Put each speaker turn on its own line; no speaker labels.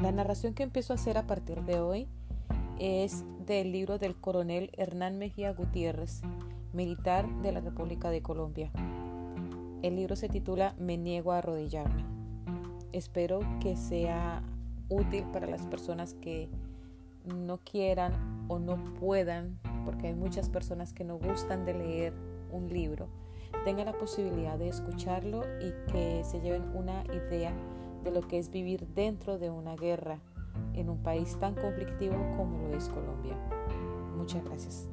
La narración que empiezo a hacer a partir de hoy es del libro del coronel Hernán Mejía Gutiérrez, militar de la República de Colombia. El libro se titula Me niego a arrodillarme. Espero que sea útil para las personas que no quieran o no puedan, porque hay muchas personas que no gustan de leer un libro, tengan la posibilidad de escucharlo y que se lleven una idea de lo que es vivir dentro de una guerra en un país tan conflictivo como lo es Colombia. Muchas gracias.